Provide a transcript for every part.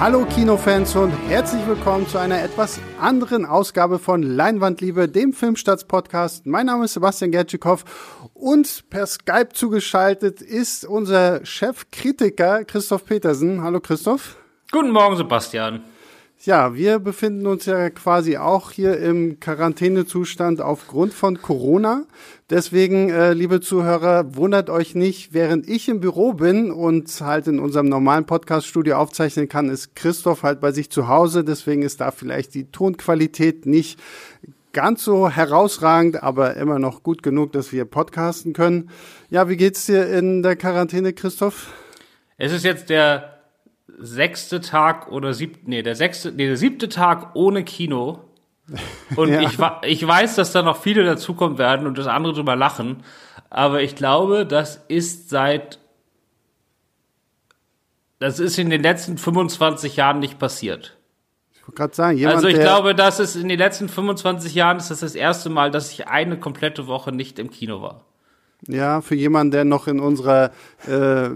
Hallo Kinofans und herzlich willkommen zu einer etwas anderen Ausgabe von Leinwandliebe, dem Filmstarts-Podcast. Mein Name ist Sebastian Gertschikow und per Skype zugeschaltet ist unser Chefkritiker Christoph Petersen. Hallo Christoph. Guten Morgen, Sebastian. Ja, wir befinden uns ja quasi auch hier im Quarantänezustand aufgrund von Corona. Deswegen, äh, liebe Zuhörer, wundert euch nicht, während ich im Büro bin und halt in unserem normalen Podcast-Studio aufzeichnen kann, ist Christoph halt bei sich zu Hause. Deswegen ist da vielleicht die Tonqualität nicht ganz so herausragend, aber immer noch gut genug, dass wir podcasten können. Ja, wie geht's dir in der Quarantäne, Christoph? Es ist jetzt der sechste Tag oder siebte, nee, der sechste, nee, der siebte Tag ohne Kino. Und ja. ich, ich weiß, dass da noch viele dazukommen werden und das andere drüber lachen. Aber ich glaube, das ist seit, das ist in den letzten 25 Jahren nicht passiert. Ich wollte gerade sagen, jemand, Also ich glaube, dass es in den letzten 25 Jahren ist das das erste Mal, dass ich eine komplette Woche nicht im Kino war. Ja, für jemanden, der noch in unserer äh,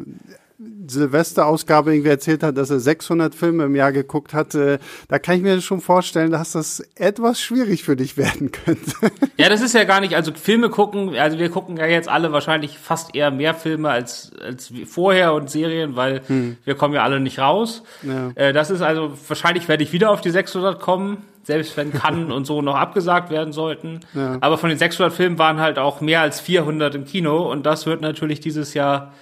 Silvesterausgabe irgendwie erzählt hat, dass er 600 Filme im Jahr geguckt hat, äh, da kann ich mir schon vorstellen, dass das etwas schwierig für dich werden könnte. Ja, das ist ja gar nicht, also Filme gucken, also wir gucken ja jetzt alle wahrscheinlich fast eher mehr Filme als, als vorher und Serien, weil hm. wir kommen ja alle nicht raus. Ja. Äh, das ist also, wahrscheinlich werde ich wieder auf die 600 kommen selbst wenn Cannes und so noch abgesagt werden sollten. Ja. Aber von den 600 Filmen waren halt auch mehr als 400 im Kino und das wird natürlich dieses Jahr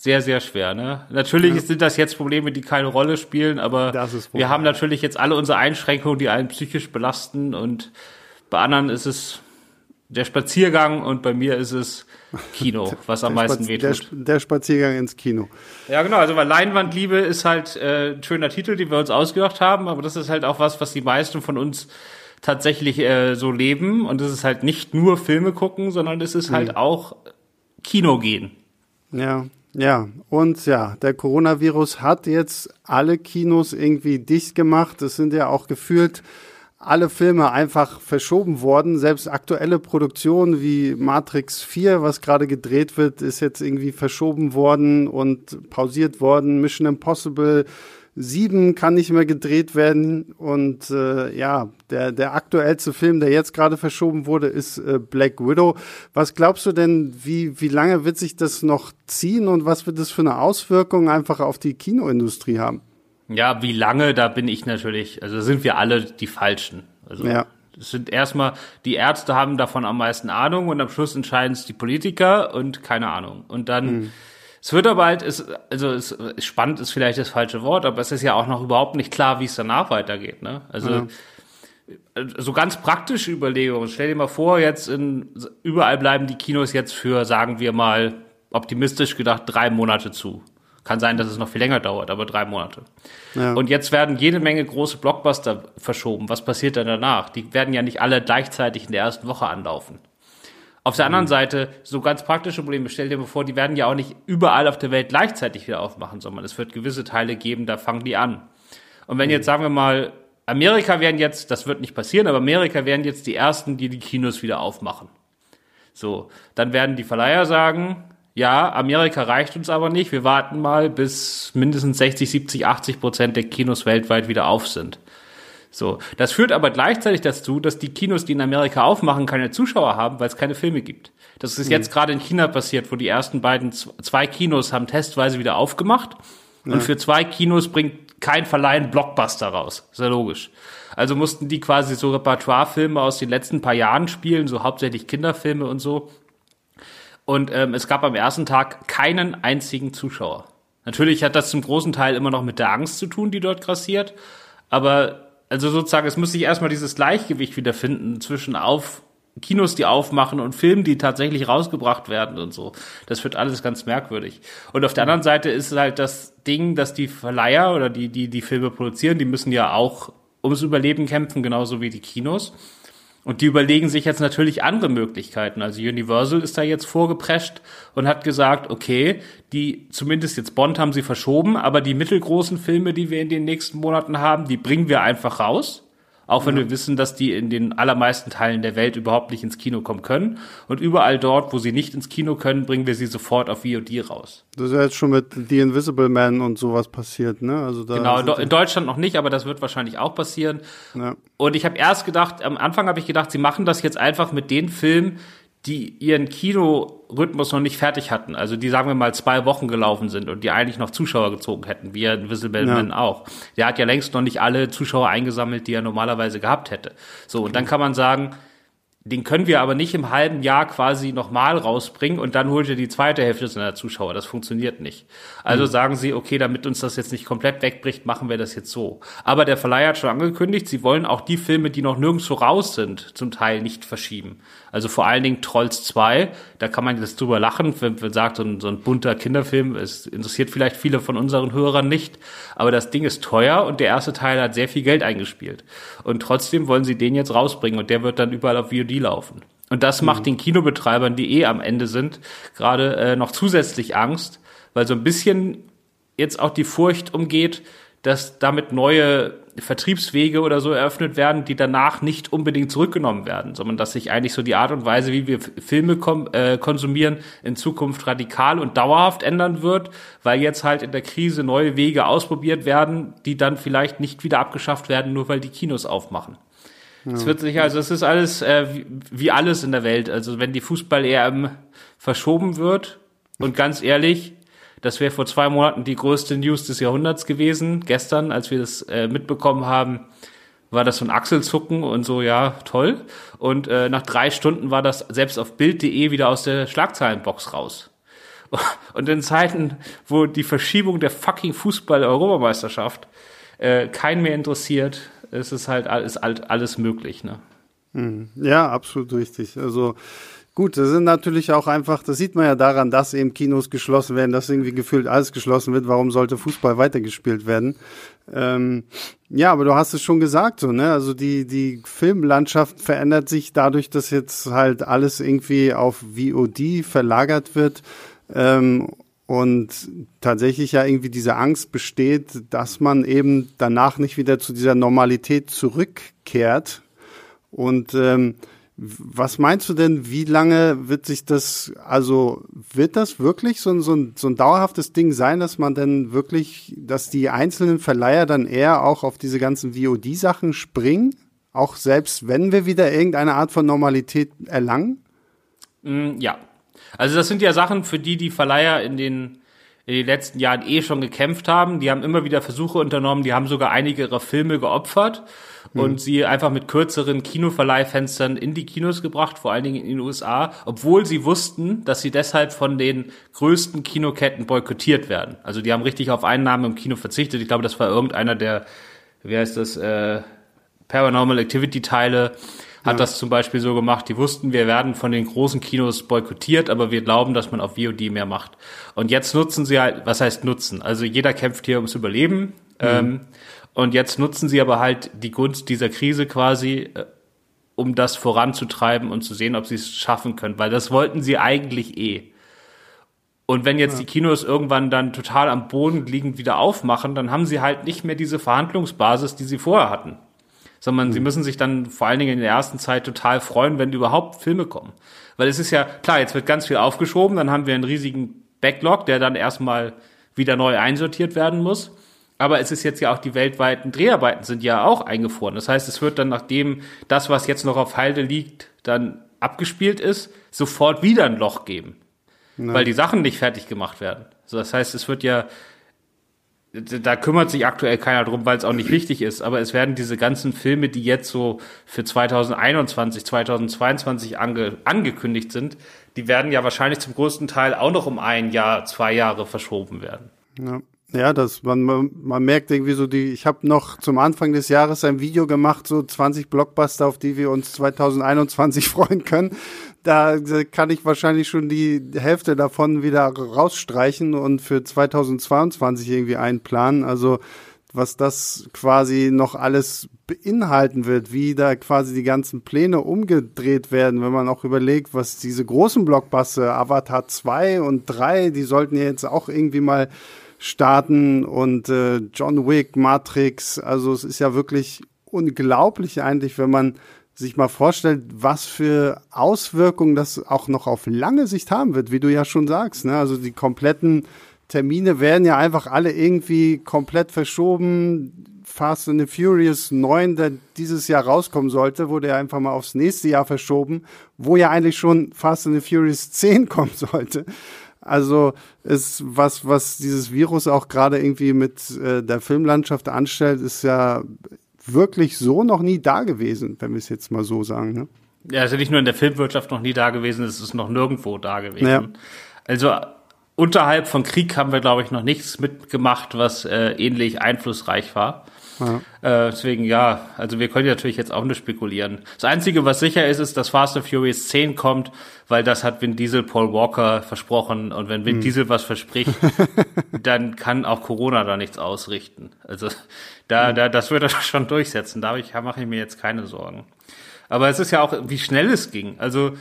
sehr, sehr schwer. Ne? Natürlich ja. sind das jetzt Probleme, die keine Rolle spielen, aber wir haben natürlich jetzt alle unsere Einschränkungen, die einen psychisch belasten und bei anderen ist es der Spaziergang und bei mir ist es Kino, was am meisten wehtut. Der, der, Spaziergang ins Kino. Ja, genau. Also weil Leinwandliebe ist halt äh, ein schöner Titel, den wir uns ausgedacht haben, aber das ist halt auch was, was die meisten von uns tatsächlich äh, so leben und es ist halt nicht nur Filme gucken, sondern es ist halt mhm. auch Kino gehen. Ja, ja, und ja, der Coronavirus hat jetzt alle Kinos irgendwie dicht gemacht. Es sind ja auch gefühlt alle Filme einfach verschoben worden. Selbst aktuelle Produktionen wie Matrix 4, was gerade gedreht wird, ist jetzt irgendwie verschoben worden und pausiert worden. Mission Impossible Sieben kann nicht mehr gedreht werden und äh, ja, der, der aktuellste Film, der jetzt gerade verschoben wurde, ist äh, Black Widow. Was glaubst du denn, wie, wie lange wird sich das noch ziehen und was wird das für eine Auswirkung einfach auf die Kinoindustrie haben? Ja, wie lange, da bin ich natürlich, also sind wir alle die Falschen. Also ja. Es sind erstmal, die Ärzte haben davon am meisten Ahnung und am Schluss entscheiden es die Politiker und keine Ahnung. Und dann hm es wird aber halt, ist, also es, spannend ist vielleicht das falsche Wort, aber es ist ja auch noch überhaupt nicht klar, wie es danach weitergeht. Ne? Also ja. so ganz praktische Überlegungen. Stell dir mal vor, jetzt in, überall bleiben die Kinos jetzt für, sagen wir mal, optimistisch gedacht, drei Monate zu. Kann sein, dass es noch viel länger dauert, aber drei Monate. Ja. Und jetzt werden jede Menge große Blockbuster verschoben. Was passiert dann danach? Die werden ja nicht alle gleichzeitig in der ersten Woche anlaufen. Auf der anderen mhm. Seite, so ganz praktische Probleme, stell dir mal vor, die werden ja auch nicht überall auf der Welt gleichzeitig wieder aufmachen, sondern es wird gewisse Teile geben, da fangen die an. Und wenn jetzt, sagen wir mal, Amerika werden jetzt, das wird nicht passieren, aber Amerika werden jetzt die ersten, die die Kinos wieder aufmachen. So, dann werden die Verleiher sagen, ja, Amerika reicht uns aber nicht, wir warten mal, bis mindestens 60, 70, 80 Prozent der Kinos weltweit wieder auf sind. So, das führt aber gleichzeitig dazu, dass die Kinos, die in Amerika aufmachen, keine Zuschauer haben, weil es keine Filme gibt. Das ist mhm. jetzt gerade in China passiert, wo die ersten beiden zwei Kinos haben testweise wieder aufgemacht ja. und für zwei Kinos bringt kein Verleih einen Blockbuster raus. Ist ja logisch. Also mussten die quasi so Repertoirefilme aus den letzten paar Jahren spielen, so hauptsächlich Kinderfilme und so. Und ähm, es gab am ersten Tag keinen einzigen Zuschauer. Natürlich hat das zum großen Teil immer noch mit der Angst zu tun, die dort grassiert, aber also sozusagen, es muss sich erstmal dieses Gleichgewicht wiederfinden zwischen auf Kinos, die aufmachen und Filmen, die tatsächlich rausgebracht werden und so. Das wird alles ganz merkwürdig. Und auf der anderen Seite ist halt das Ding, dass die Verleiher oder die, die die Filme produzieren, die müssen ja auch ums Überleben kämpfen, genauso wie die Kinos. Und die überlegen sich jetzt natürlich andere Möglichkeiten. Also Universal ist da jetzt vorgeprescht und hat gesagt, okay, die, zumindest jetzt Bond haben sie verschoben, aber die mittelgroßen Filme, die wir in den nächsten Monaten haben, die bringen wir einfach raus. Auch wenn ja. wir wissen, dass die in den allermeisten Teilen der Welt überhaupt nicht ins Kino kommen können. Und überall dort, wo sie nicht ins Kino können, bringen wir sie sofort auf VOD raus. Das ist ja jetzt schon mit The Invisible Man und sowas passiert, ne? Also da genau, in Deutschland noch nicht, aber das wird wahrscheinlich auch passieren. Ja. Und ich habe erst gedacht, am Anfang habe ich gedacht, sie machen das jetzt einfach mit den Filmen, die ihren Kinorhythmus noch nicht fertig hatten, also die sagen wir mal zwei Wochen gelaufen sind und die eigentlich noch Zuschauer gezogen hätten, wie er Visible ja. Auch. Der hat ja längst noch nicht alle Zuschauer eingesammelt, die er normalerweise gehabt hätte. So, und dann kann man sagen, den können wir aber nicht im halben Jahr quasi nochmal rausbringen und dann holt ihr die zweite Hälfte seiner Zuschauer. Das funktioniert nicht. Also mhm. sagen sie, okay, damit uns das jetzt nicht komplett wegbricht, machen wir das jetzt so. Aber der Verleih hat schon angekündigt, sie wollen auch die Filme, die noch nirgendwo raus sind, zum Teil nicht verschieben. Also vor allen Dingen Trolls 2, da kann man jetzt drüber lachen, wenn man sagt, so ein, so ein bunter Kinderfilm, es interessiert vielleicht viele von unseren Hörern nicht, aber das Ding ist teuer und der erste Teil hat sehr viel Geld eingespielt. Und trotzdem wollen sie den jetzt rausbringen und der wird dann überall auf VOD laufen. Und das mhm. macht den Kinobetreibern, die eh am Ende sind, gerade äh, noch zusätzlich Angst, weil so ein bisschen jetzt auch die Furcht umgeht, dass damit neue Vertriebswege oder so eröffnet werden, die danach nicht unbedingt zurückgenommen werden, sondern dass sich eigentlich so die Art und Weise, wie wir Filme äh, konsumieren, in Zukunft radikal und dauerhaft ändern wird, weil jetzt halt in der Krise neue Wege ausprobiert werden, die dann vielleicht nicht wieder abgeschafft werden, nur weil die Kinos aufmachen. Es wird sich also, es ist alles äh, wie, wie alles in der Welt. Also wenn die Fußball-EM verschoben wird und ganz ehrlich, das wäre vor zwei Monaten die größte News des Jahrhunderts gewesen. Gestern, als wir das äh, mitbekommen haben, war das so ein Achselzucken und so, ja, toll. Und äh, nach drei Stunden war das selbst auf Bild.de wieder aus der Schlagzeilenbox raus. Und in Zeiten, wo die Verschiebung der fucking Fußball-Europameisterschaft äh, keinen mehr interessiert, ist es halt ist alles möglich, ne? Mhm. Ja, absolut richtig. Also Gut, das sind natürlich auch einfach, das sieht man ja daran, dass eben Kinos geschlossen werden, dass irgendwie gefühlt alles geschlossen wird. Warum sollte Fußball weitergespielt werden? Ähm, ja, aber du hast es schon gesagt, so, ne? Also die, die Filmlandschaft verändert sich dadurch, dass jetzt halt alles irgendwie auf VOD verlagert wird. Ähm, und tatsächlich ja irgendwie diese Angst besteht, dass man eben danach nicht wieder zu dieser Normalität zurückkehrt. Und ähm, was meinst du denn, wie lange wird sich das, also wird das wirklich so ein, so ein, so ein dauerhaftes Ding sein, dass man denn wirklich, dass die einzelnen Verleiher dann eher auch auf diese ganzen VOD-Sachen springen? Auch selbst wenn wir wieder irgendeine Art von Normalität erlangen? Mm, ja. Also das sind ja Sachen, für die die Verleiher in den in den letzten Jahren eh schon gekämpft haben. Die haben immer wieder Versuche unternommen, die haben sogar einige ihrer Filme geopfert mhm. und sie einfach mit kürzeren Kinoverleihfenstern in die Kinos gebracht, vor allen Dingen in den USA, obwohl sie wussten, dass sie deshalb von den größten Kinoketten boykottiert werden. Also die haben richtig auf Einnahmen im Kino verzichtet. Ich glaube, das war irgendeiner der, wie heißt das, äh, Paranormal Activity Teile hat ja. das zum Beispiel so gemacht. Die wussten, wir werden von den großen Kinos boykottiert, aber wir glauben, dass man auf VOD mehr macht. Und jetzt nutzen sie halt, was heißt nutzen? Also jeder kämpft hier ums Überleben. Mhm. Ähm, und jetzt nutzen sie aber halt die Gunst dieser Krise quasi, äh, um das voranzutreiben und zu sehen, ob sie es schaffen können, weil das wollten sie eigentlich eh. Und wenn jetzt ja. die Kinos irgendwann dann total am Boden liegend wieder aufmachen, dann haben sie halt nicht mehr diese Verhandlungsbasis, die sie vorher hatten. Sondern mhm. sie müssen sich dann vor allen Dingen in der ersten Zeit total freuen, wenn überhaupt Filme kommen. Weil es ist ja, klar, jetzt wird ganz viel aufgeschoben, dann haben wir einen riesigen Backlog, der dann erstmal wieder neu einsortiert werden muss. Aber es ist jetzt ja auch die weltweiten Dreharbeiten sind ja auch eingefroren. Das heißt, es wird dann, nachdem das, was jetzt noch auf Halde liegt, dann abgespielt ist, sofort wieder ein Loch geben. Nein. Weil die Sachen nicht fertig gemacht werden. So, das heißt, es wird ja, da kümmert sich aktuell keiner drum, weil es auch nicht wichtig ist. Aber es werden diese ganzen Filme, die jetzt so für 2021, 2022 ange, angekündigt sind, die werden ja wahrscheinlich zum größten Teil auch noch um ein Jahr, zwei Jahre verschoben werden. Ja. Ja, das man, man, man merkt irgendwie so die, ich habe noch zum Anfang des Jahres ein Video gemacht, so 20 Blockbuster, auf die wir uns 2021 freuen können. Da kann ich wahrscheinlich schon die Hälfte davon wieder rausstreichen und für 2022 irgendwie einplanen. Also was das quasi noch alles beinhalten wird, wie da quasi die ganzen Pläne umgedreht werden, wenn man auch überlegt, was diese großen Blockbuster, Avatar 2 und 3, die sollten ja jetzt auch irgendwie mal starten und äh, John Wick, Matrix, also es ist ja wirklich unglaublich eigentlich, wenn man sich mal vorstellt, was für Auswirkungen das auch noch auf lange Sicht haben wird, wie du ja schon sagst. Ne? Also die kompletten Termine werden ja einfach alle irgendwie komplett verschoben. Fast and the Furious 9, der dieses Jahr rauskommen sollte, wurde ja einfach mal aufs nächste Jahr verschoben, wo ja eigentlich schon Fast and the Furious 10 kommen sollte. Also ist was, was dieses Virus auch gerade irgendwie mit äh, der Filmlandschaft anstellt, ist ja wirklich so noch nie da gewesen, wenn wir es jetzt mal so sagen. Ne? Ja, ist ja nicht nur in der Filmwirtschaft noch nie da gewesen, es ist noch nirgendwo da gewesen. Ja. Also unterhalb von Krieg haben wir, glaube ich, noch nichts mitgemacht, was äh, ähnlich einflussreich war. Ja. Äh, deswegen ja, also wir können natürlich jetzt auch nur spekulieren. Das Einzige, was sicher ist, ist, dass Fast and Furious 10 kommt, weil das hat Vin Diesel Paul Walker versprochen. Und wenn Vin hm. Diesel was verspricht, dann kann auch Corona da nichts ausrichten. Also da, hm. da das wird er schon durchsetzen. Da mache ich mir jetzt keine Sorgen. Aber es ist ja auch, wie schnell es ging. Also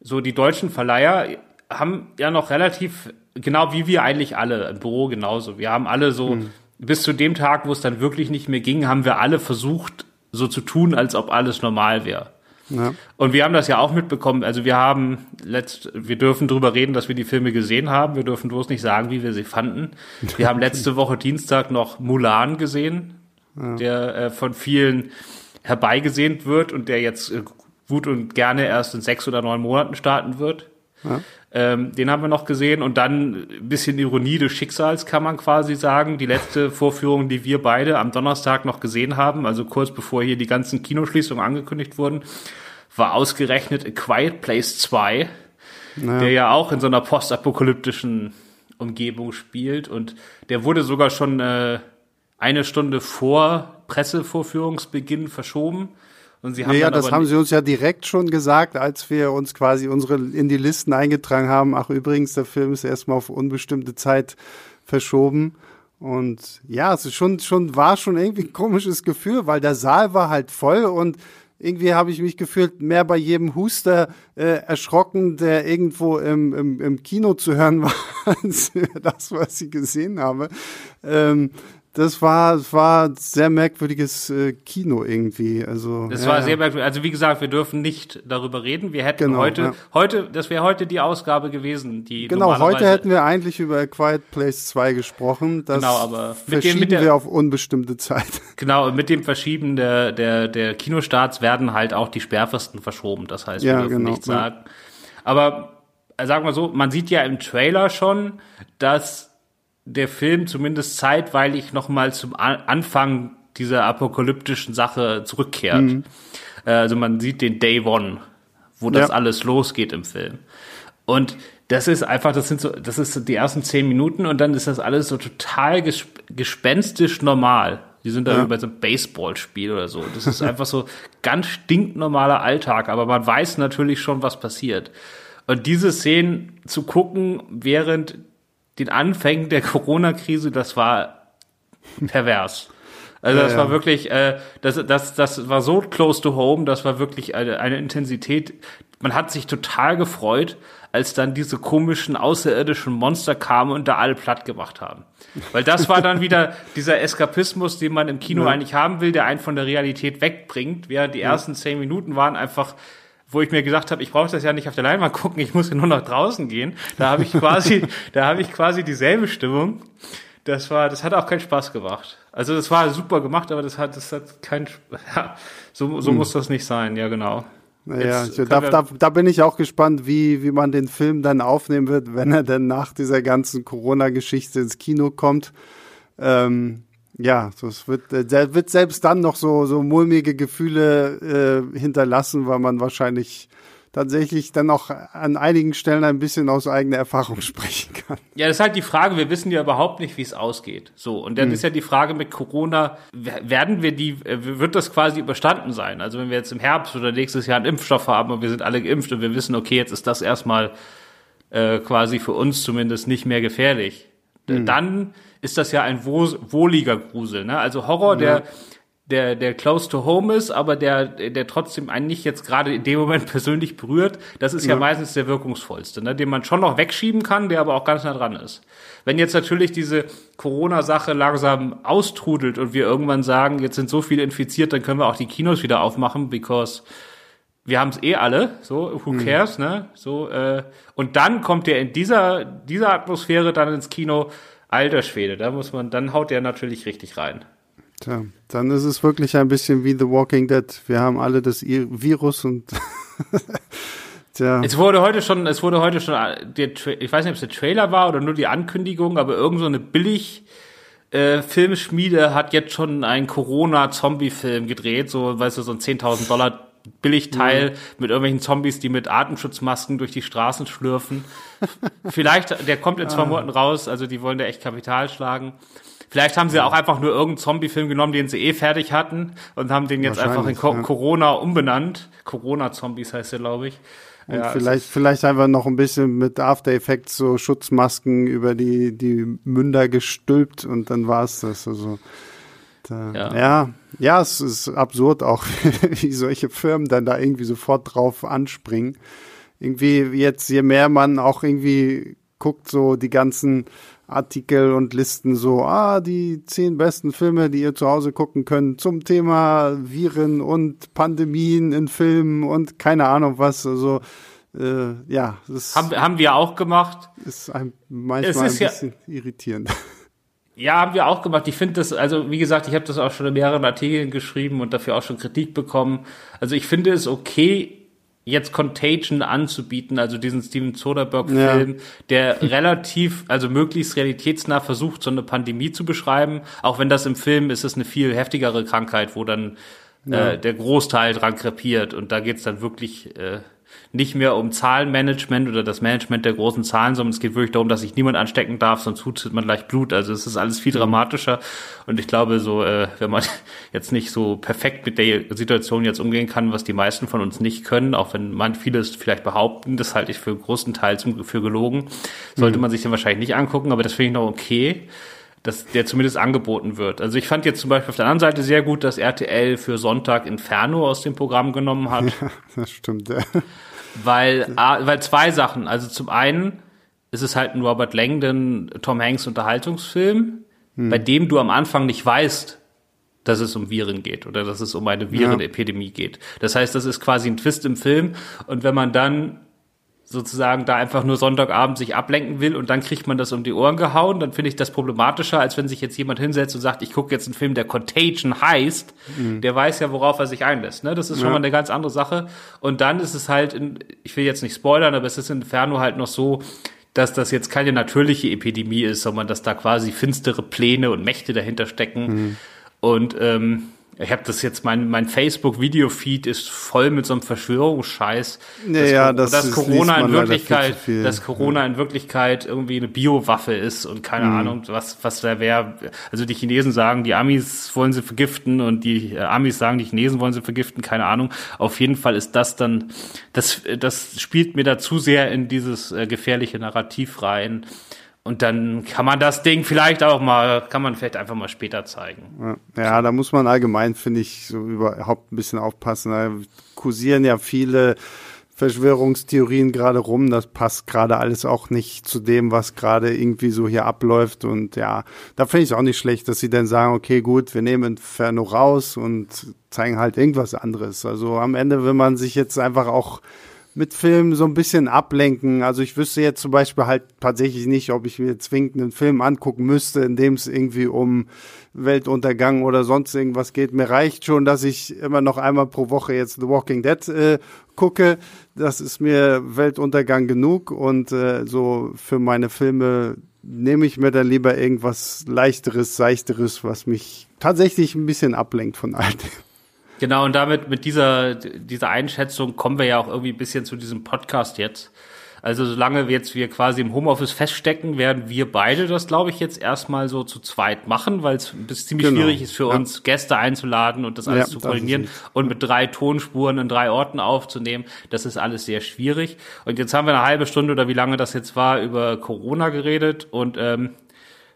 so die deutschen Verleiher haben ja noch relativ, genau wie wir eigentlich alle, im Büro genauso. Wir haben alle so hm bis zu dem Tag, wo es dann wirklich nicht mehr ging, haben wir alle versucht, so zu tun, als ob alles normal wäre. Ja. Und wir haben das ja auch mitbekommen. Also wir haben letzt, wir dürfen drüber reden, dass wir die Filme gesehen haben. Wir dürfen bloß nicht sagen, wie wir sie fanden. Wir haben letzte Woche Dienstag noch Mulan gesehen, ja. der äh, von vielen herbeigesehnt wird und der jetzt äh, gut und gerne erst in sechs oder neun Monaten starten wird. Ja. Ähm, den haben wir noch gesehen und dann ein bisschen Ironie des Schicksals kann man quasi sagen. Die letzte Vorführung, die wir beide am Donnerstag noch gesehen haben, also kurz bevor hier die ganzen Kinoschließungen angekündigt wurden, war ausgerechnet A Quiet Place 2, naja. der ja auch in so einer postapokalyptischen Umgebung spielt und der wurde sogar schon äh, eine Stunde vor Pressevorführungsbeginn verschoben und sie haben naja, das haben sie uns ja direkt schon gesagt, als wir uns quasi unsere in die Listen eingetragen haben. Ach übrigens, der Film ist erstmal auf unbestimmte Zeit verschoben. Und ja, es ist schon, schon, war schon irgendwie ein komisches Gefühl, weil der Saal war halt voll und irgendwie habe ich mich gefühlt mehr bei jedem Huster äh, erschrocken, der irgendwo im, im, im Kino zu hören war, als das, was ich gesehen habe. Ähm, das war, das war sehr merkwürdiges äh, Kino irgendwie. Also das ja, war sehr merkwürdig. Also wie gesagt, wir dürfen nicht darüber reden. Wir hätten genau, heute, ja. heute, das wäre heute die Ausgabe gewesen, die genau. Heute hätten wir eigentlich über A Quiet Place 2 gesprochen. Das genau, aber mit verschieben dem, mit der, wir auf unbestimmte Zeit. Genau, mit dem Verschieben der der der Kinostarts werden halt auch die Sperrfristen verschoben. Das heißt, wir ja, dürfen genau, nichts sagen. Aber äh, sagen wir so, man sieht ja im Trailer schon, dass der Film zumindest zeitweilig nochmal zum Anfang dieser apokalyptischen Sache zurückkehrt. Mhm. Äh, also man sieht den Day One, wo das ja. alles losgeht im Film. Und das ist einfach, das sind so, das ist die ersten zehn Minuten und dann ist das alles so total gespenstisch normal. Die sind da ja. über so ein Baseballspiel oder so. Das ist einfach so ganz stinknormaler Alltag, aber man weiß natürlich schon, was passiert. Und diese Szenen zu gucken, während den Anfängen der Corona-Krise, das war pervers. Also das ja, war wirklich, äh, das, das, das war so close to home, das war wirklich eine, eine Intensität. Man hat sich total gefreut, als dann diese komischen außerirdischen Monster kamen und da alle platt gemacht haben. Weil das war dann wieder dieser Eskapismus, den man im Kino ja. eigentlich haben will, der einen von der Realität wegbringt, während die ersten zehn Minuten waren einfach wo ich mir gesagt habe, ich brauche das ja nicht auf der Leinwand gucken, ich muss ja nur nach draußen gehen. Da habe ich quasi, da habe ich quasi dieselbe Stimmung. Das war, das hat auch keinen Spaß gemacht. Also das war super gemacht, aber das hat, das hat kein, ja, so, so hm. muss das nicht sein. Ja, genau. Naja, da, da, da bin ich auch gespannt, wie, wie man den Film dann aufnehmen wird, wenn er dann nach dieser ganzen Corona-Geschichte ins Kino kommt. Ähm, ja, das wird, äh, wird selbst dann noch so, so mulmige Gefühle äh, hinterlassen, weil man wahrscheinlich tatsächlich dann auch an einigen Stellen ein bisschen aus eigener Erfahrung sprechen kann. Ja, das ist halt die Frage, wir wissen ja überhaupt nicht, wie es ausgeht. So, und dann hm. ist ja die Frage mit Corona, werden wir die, äh, wird das quasi überstanden sein? Also wenn wir jetzt im Herbst oder nächstes Jahr einen Impfstoff haben und wir sind alle geimpft und wir wissen, okay, jetzt ist das erstmal äh, quasi für uns zumindest nicht mehr gefährlich. Hm. Dann ist das ja ein wohliger Grusel. Ne? Also Horror, ja. der der, der close to home ist, aber der, der trotzdem einen nicht jetzt gerade in dem Moment persönlich berührt, das ist ja, ja meistens der wirkungsvollste, ne? den man schon noch wegschieben kann, der aber auch ganz nah dran ist. Wenn jetzt natürlich diese Corona-Sache langsam austrudelt und wir irgendwann sagen, jetzt sind so viele infiziert, dann können wir auch die Kinos wieder aufmachen, because wir haben es eh alle, so, who mhm. cares, mhm. ne? So, äh, und dann kommt der in dieser, dieser Atmosphäre dann ins Kino, alter Schwede, da muss man, dann haut der natürlich richtig rein. Tja, dann ist es wirklich ein bisschen wie The Walking Dead. Wir haben alle das Virus und Tja. Es wurde heute schon, es wurde heute schon, der, ich weiß nicht, ob es der Trailer war oder nur die Ankündigung, aber irgend so eine billig äh, Filmschmiede hat jetzt schon einen Corona-Zombie-Film gedreht, so, weißt du, so ein 10.000 Dollar Billigteil mhm. mit irgendwelchen Zombies, die mit Atemschutzmasken durch die Straßen schlürfen. Vielleicht, der kommt in zwei. Monaten raus, also die wollen da echt Kapital schlagen. Vielleicht haben sie auch einfach nur irgendeinen Zombie-Film genommen, den sie eh fertig hatten und haben den jetzt einfach in Co ja. Corona umbenannt. Corona-Zombies heißt der, glaube ich. Und ja, vielleicht, vielleicht einfach noch ein bisschen mit After Effects so Schutzmasken über die, die Münder gestülpt und dann war's das. Also, da, ja. ja, ja, es ist absurd auch, wie solche Firmen dann da irgendwie sofort drauf anspringen. Irgendwie jetzt, je mehr man auch irgendwie guckt, so die ganzen Artikel und Listen so, ah, die zehn besten Filme, die ihr zu Hause gucken könnt zum Thema Viren und Pandemien in Filmen und keine Ahnung was. Also äh, ja, das haben, haben wir auch gemacht. Ist ein, manchmal ist ein bisschen ja, irritierend. Ja, haben wir auch gemacht. Ich finde das, also wie gesagt, ich habe das auch schon in mehreren Artikeln geschrieben und dafür auch schon Kritik bekommen. Also ich finde es okay, jetzt Contagion anzubieten, also diesen Steven Soderbergh-Film, ja. der relativ, also möglichst realitätsnah versucht, so eine Pandemie zu beschreiben. Auch wenn das im Film ist, es eine viel heftigere Krankheit, wo dann ja. äh, der Großteil dran krepiert und da geht's dann wirklich äh, nicht mehr um Zahlenmanagement oder das Management der großen Zahlen, sondern es geht wirklich darum, dass sich niemand anstecken darf, sonst tut man gleich Blut. Also es ist alles viel dramatischer. Und ich glaube, so, äh, wenn man jetzt nicht so perfekt mit der Situation jetzt umgehen kann, was die meisten von uns nicht können, auch wenn man vieles vielleicht behaupten, das halte ich für großen Teil für gelogen, sollte mhm. man sich dann wahrscheinlich nicht angucken, aber das finde ich noch okay dass der zumindest angeboten wird. Also ich fand jetzt zum Beispiel auf der anderen Seite sehr gut, dass RTL für Sonntag Inferno aus dem Programm genommen hat. Ja, das stimmt. Ja. Weil, weil zwei Sachen. Also zum einen ist es halt ein Robert Langdon, Tom Hanks Unterhaltungsfilm, hm. bei dem du am Anfang nicht weißt, dass es um Viren geht oder dass es um eine Virenepidemie ja. geht. Das heißt, das ist quasi ein Twist im Film. Und wenn man dann sozusagen da einfach nur Sonntagabend sich ablenken will und dann kriegt man das um die Ohren gehauen, dann finde ich das problematischer, als wenn sich jetzt jemand hinsetzt und sagt, ich gucke jetzt einen Film, der Contagion heißt, mhm. der weiß ja, worauf er sich einlässt. Ne? Das ist schon ja. mal eine ganz andere Sache. Und dann ist es halt, in, ich will jetzt nicht spoilern, aber es ist in Inferno halt noch so, dass das jetzt keine natürliche Epidemie ist, sondern dass da quasi finstere Pläne und Mächte dahinter stecken. Mhm. Und ähm, ich habe das jetzt, mein, mein Facebook-Video-Feed ist voll mit so einem Verschwörungsscheiß. Naja, dass, das, dass Corona in Wirklichkeit, dass Corona in Wirklichkeit irgendwie eine Biowaffe ist und keine mhm. Ahnung, was, was da wäre. Also die Chinesen sagen, die Amis wollen sie vergiften und die äh, Amis sagen, die Chinesen wollen sie vergiften, keine Ahnung. Auf jeden Fall ist das dann, das, das spielt mir da zu sehr in dieses äh, gefährliche Narrativ rein. Und dann kann man das Ding vielleicht auch mal, kann man vielleicht einfach mal später zeigen. Ja, ja da muss man allgemein, finde ich, so überhaupt ein bisschen aufpassen. Da kursieren ja viele Verschwörungstheorien gerade rum. Das passt gerade alles auch nicht zu dem, was gerade irgendwie so hier abläuft. Und ja, da finde ich es auch nicht schlecht, dass sie dann sagen, okay, gut, wir nehmen Inferno raus und zeigen halt irgendwas anderes. Also am Ende, wenn man sich jetzt einfach auch mit Filmen so ein bisschen ablenken. Also ich wüsste jetzt zum Beispiel halt tatsächlich nicht, ob ich mir zwingend einen Film angucken müsste, in dem es irgendwie um Weltuntergang oder sonst irgendwas geht. Mir reicht schon, dass ich immer noch einmal pro Woche jetzt The Walking Dead äh, gucke. Das ist mir Weltuntergang genug und äh, so für meine Filme nehme ich mir dann lieber irgendwas leichteres, seichteres, was mich tatsächlich ein bisschen ablenkt von all dem. Genau, und damit, mit dieser, dieser Einschätzung kommen wir ja auch irgendwie ein bisschen zu diesem Podcast jetzt. Also solange wir jetzt wir quasi im Homeoffice feststecken, werden wir beide das, glaube ich, jetzt erstmal so zu zweit machen, weil es ziemlich genau. schwierig ist für ja. uns, Gäste einzuladen und das alles ja, zu koordinieren und mit drei Tonspuren in drei Orten aufzunehmen. Das ist alles sehr schwierig. Und jetzt haben wir eine halbe Stunde oder wie lange das jetzt war, über Corona geredet und ähm,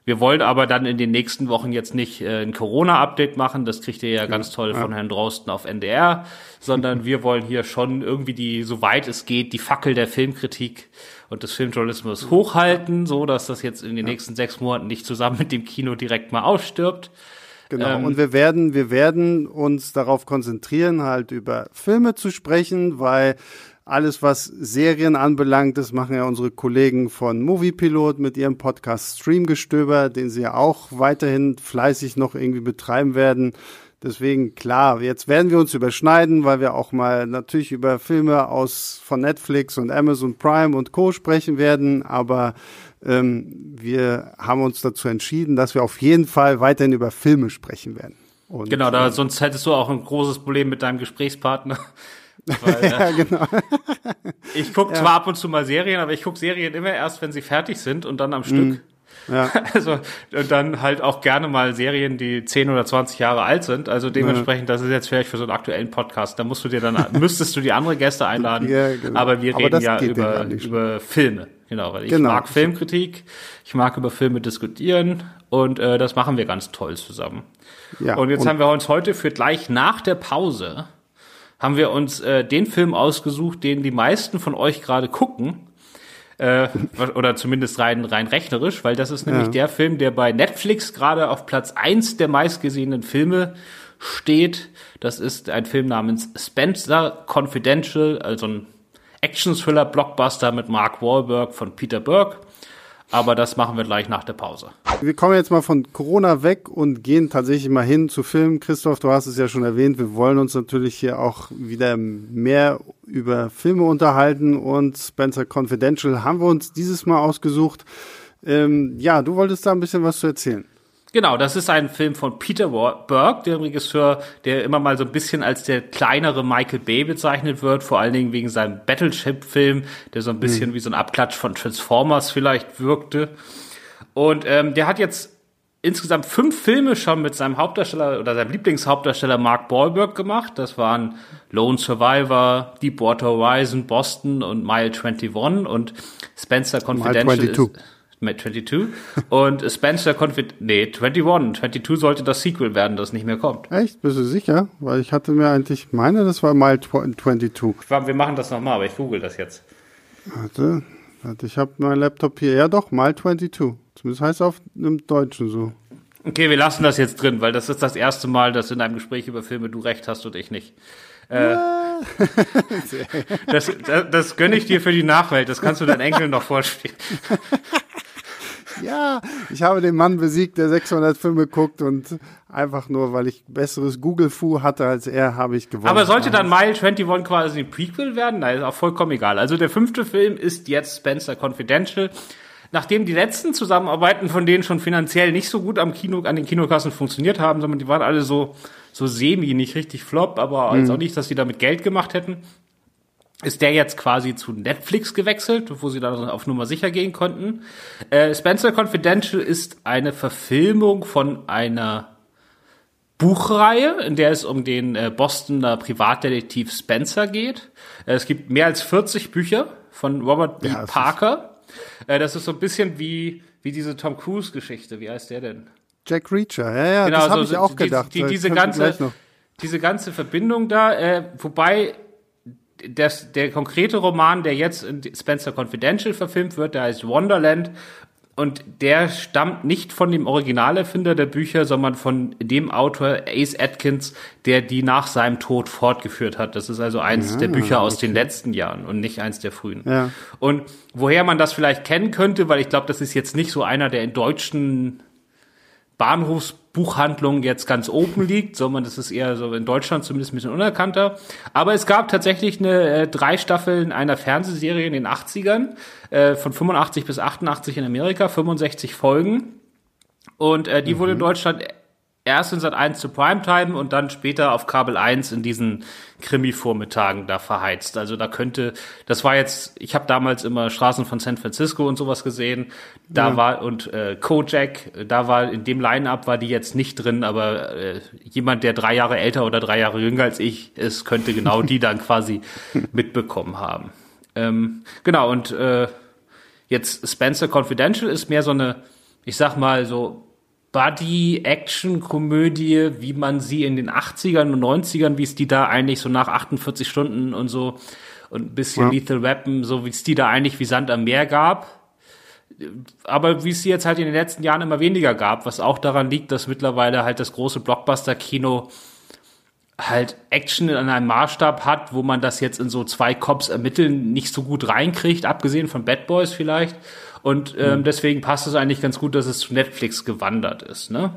Wir wollen aber dann in den nächsten Wochen jetzt nicht äh, ein Corona-Update machen, das kriegt ihr ja ganz toll von Herrn Drosten auf NDR, sondern wir wollen hier schon irgendwie die, soweit es geht, die Fackel der Filmkritik und des Filmjournalismus hochhalten, so dass das jetzt in den nächsten sechs Monaten nicht zusammen mit dem Kino direkt mal ausstirbt. Genau. Ähm, und wir werden, wir werden uns darauf konzentrieren, halt über Filme zu sprechen, weil alles, was Serien anbelangt, das machen ja unsere Kollegen von Moviepilot mit ihrem Podcast Streamgestöber, den sie ja auch weiterhin fleißig noch irgendwie betreiben werden. Deswegen, klar, jetzt werden wir uns überschneiden, weil wir auch mal natürlich über Filme aus von Netflix und Amazon Prime und Co. sprechen werden, aber ähm, wir haben uns dazu entschieden, dass wir auf jeden Fall weiterhin über Filme sprechen werden. Und, genau, da, äh, sonst hättest du auch ein großes Problem mit deinem Gesprächspartner. Weil, ja, äh, genau. ich gucke ja. zwar ab und zu mal Serien, aber ich gucke Serien immer erst, wenn sie fertig sind und dann am Stück. Mm. Ja. Also und dann halt auch gerne mal Serien, die 10 oder 20 Jahre alt sind. Also dementsprechend, das ist jetzt vielleicht für so einen aktuellen Podcast. Da musst du dir dann müsstest du die andere Gäste einladen. Ja, genau. Aber wir reden aber ja über, über Filme. Genau, weil ich genau. mag Filmkritik, ich mag über Filme diskutieren und äh, das machen wir ganz toll zusammen. Ja, und jetzt und haben wir uns heute für gleich nach der Pause haben wir uns äh, den Film ausgesucht, den die meisten von euch gerade gucken. Äh, oder zumindest rein, rein rechnerisch, weil das ist nämlich ja. der Film, der bei Netflix gerade auf Platz eins der meistgesehenen Filme steht. Das ist ein Film namens Spencer Confidential, also ein Action-Thriller-Blockbuster mit Mark Wahlberg von Peter Burke. Aber das machen wir gleich nach der Pause. Wir kommen jetzt mal von Corona weg und gehen tatsächlich mal hin zu Filmen. Christoph, du hast es ja schon erwähnt. Wir wollen uns natürlich hier auch wieder mehr über Filme unterhalten und Spencer Confidential haben wir uns dieses Mal ausgesucht. Ähm, ja, du wolltest da ein bisschen was zu erzählen. Genau, das ist ein Film von Peter Burke, dem Regisseur, der immer mal so ein bisschen als der kleinere Michael Bay bezeichnet wird, vor allen Dingen wegen seinem Battleship-Film, der so ein bisschen mhm. wie so ein Abklatsch von Transformers vielleicht wirkte. Und ähm, der hat jetzt insgesamt fünf Filme schon mit seinem Hauptdarsteller oder seinem Lieblingshauptdarsteller Mark Wahlberg gemacht. Das waren Lone Survivor, Deepwater Horizon, Boston und Mile 21 und Spencer Confidential. Mile 22. Ist, 22 und Spencer Confid nee 21 22 sollte das Sequel werden das nicht mehr kommt. Echt? Bist du sicher? Weil ich hatte mir eigentlich meine das war mal 22 wir machen das nochmal aber ich google das jetzt. Warte, warte ich habe meinen Laptop hier. Ja doch mal 22 zumindest heißt es auf einem Deutschen so. Okay wir lassen das jetzt drin weil das ist das erste Mal dass in einem Gespräch über Filme du recht hast und ich nicht. Äh, das, das, das gönne ich dir für die Nachwelt. Das kannst du deinen Enkeln noch vorspielen. ja, ich habe den Mann besiegt, der 600 Filme guckt und einfach nur, weil ich besseres Google-Fu hatte als er, habe ich gewonnen. Aber sollte dann Mile 21 quasi ein Prequel werden? Nein, ist auch vollkommen egal. Also der fünfte Film ist jetzt Spencer Confidential. Nachdem die letzten Zusammenarbeiten von denen schon finanziell nicht so gut am Kino, an den Kinokassen funktioniert haben, sondern die waren alle so, so semi, nicht richtig flop, aber mhm. auch nicht, dass die damit Geld gemacht hätten ist der jetzt quasi zu Netflix gewechselt, wo sie dann auf Nummer sicher gehen konnten. Äh, Spencer Confidential ist eine Verfilmung von einer Buchreihe, in der es um den äh, Bostoner Privatdetektiv Spencer geht. Äh, es gibt mehr als 40 Bücher von Robert B. Ja, Parker. Äh, das ist so ein bisschen wie, wie diese Tom Cruise Geschichte. Wie heißt der denn? Jack Reacher, ja, ja, genau, das habe so, ich auch die, gedacht. Die, diese ganze, diese ganze Verbindung da, äh, wobei das, der konkrete Roman, der jetzt in Spencer Confidential verfilmt wird, der heißt Wonderland und der stammt nicht von dem Originalerfinder der Bücher, sondern von dem Autor Ace Atkins, der die nach seinem Tod fortgeführt hat. Das ist also eins ja, der Bücher aus okay. den letzten Jahren und nicht eins der frühen. Ja. Und woher man das vielleicht kennen könnte, weil ich glaube, das ist jetzt nicht so einer der in deutschen Bahnhofsbuchhandlung jetzt ganz oben liegt, sondern das ist eher so in Deutschland zumindest ein bisschen unerkannter. Aber es gab tatsächlich eine äh, drei Staffeln einer Fernsehserie in den 80ern, äh, von 85 bis 88 in Amerika, 65 Folgen. Und äh, die mhm. wurde in Deutschland erst in Sat 1 zu Primetime und dann später auf Kabel 1 in diesen Krimi-Vormittagen da verheizt. Also da könnte, das war jetzt, ich habe damals immer Straßen von San Francisco und sowas gesehen. Da ja. war und äh, Kojak, da war in dem Line-up war die jetzt nicht drin, aber äh, jemand, der drei Jahre älter oder drei Jahre jünger als ich ist, könnte genau die dann quasi mitbekommen haben. Ähm, genau und äh, jetzt Spencer Confidential ist mehr so eine ich sag mal so, Buddy-Action-Komödie, wie man sie in den 80ern und 90ern, wie es die da eigentlich so nach 48 Stunden und so und ein bisschen ja. Lethal Weapon, so wie es die da eigentlich wie Sand am Meer gab. Aber wie es sie jetzt halt in den letzten Jahren immer weniger gab, was auch daran liegt, dass mittlerweile halt das große Blockbuster-Kino halt Action in einem Maßstab hat, wo man das jetzt in so zwei Cops ermitteln nicht so gut reinkriegt, abgesehen von Bad Boys vielleicht. Und ähm, mhm. deswegen passt es eigentlich ganz gut, dass es zu Netflix gewandert ist, ne?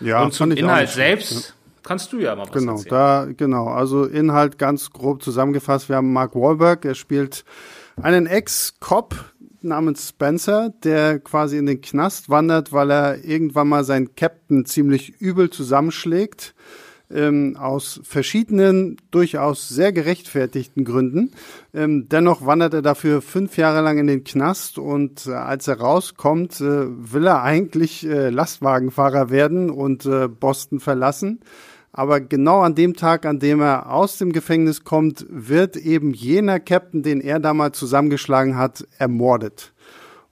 Ja, und zum Inhalt selbst ja. kannst du ja mal was genau, erzählen. Da, genau, also Inhalt ganz grob zusammengefasst. Wir haben Mark Wahlberg, er spielt einen Ex-Cop namens Spencer, der quasi in den Knast wandert, weil er irgendwann mal seinen Captain ziemlich übel zusammenschlägt ähm, aus verschiedenen, durchaus sehr gerechtfertigten Gründen. Ähm, dennoch wandert er dafür fünf Jahre lang in den Knast und äh, als er rauskommt, äh, will er eigentlich äh, Lastwagenfahrer werden und äh, Boston verlassen. Aber genau an dem Tag, an dem er aus dem Gefängnis kommt, wird eben jener Captain, den er damals zusammengeschlagen hat, ermordet.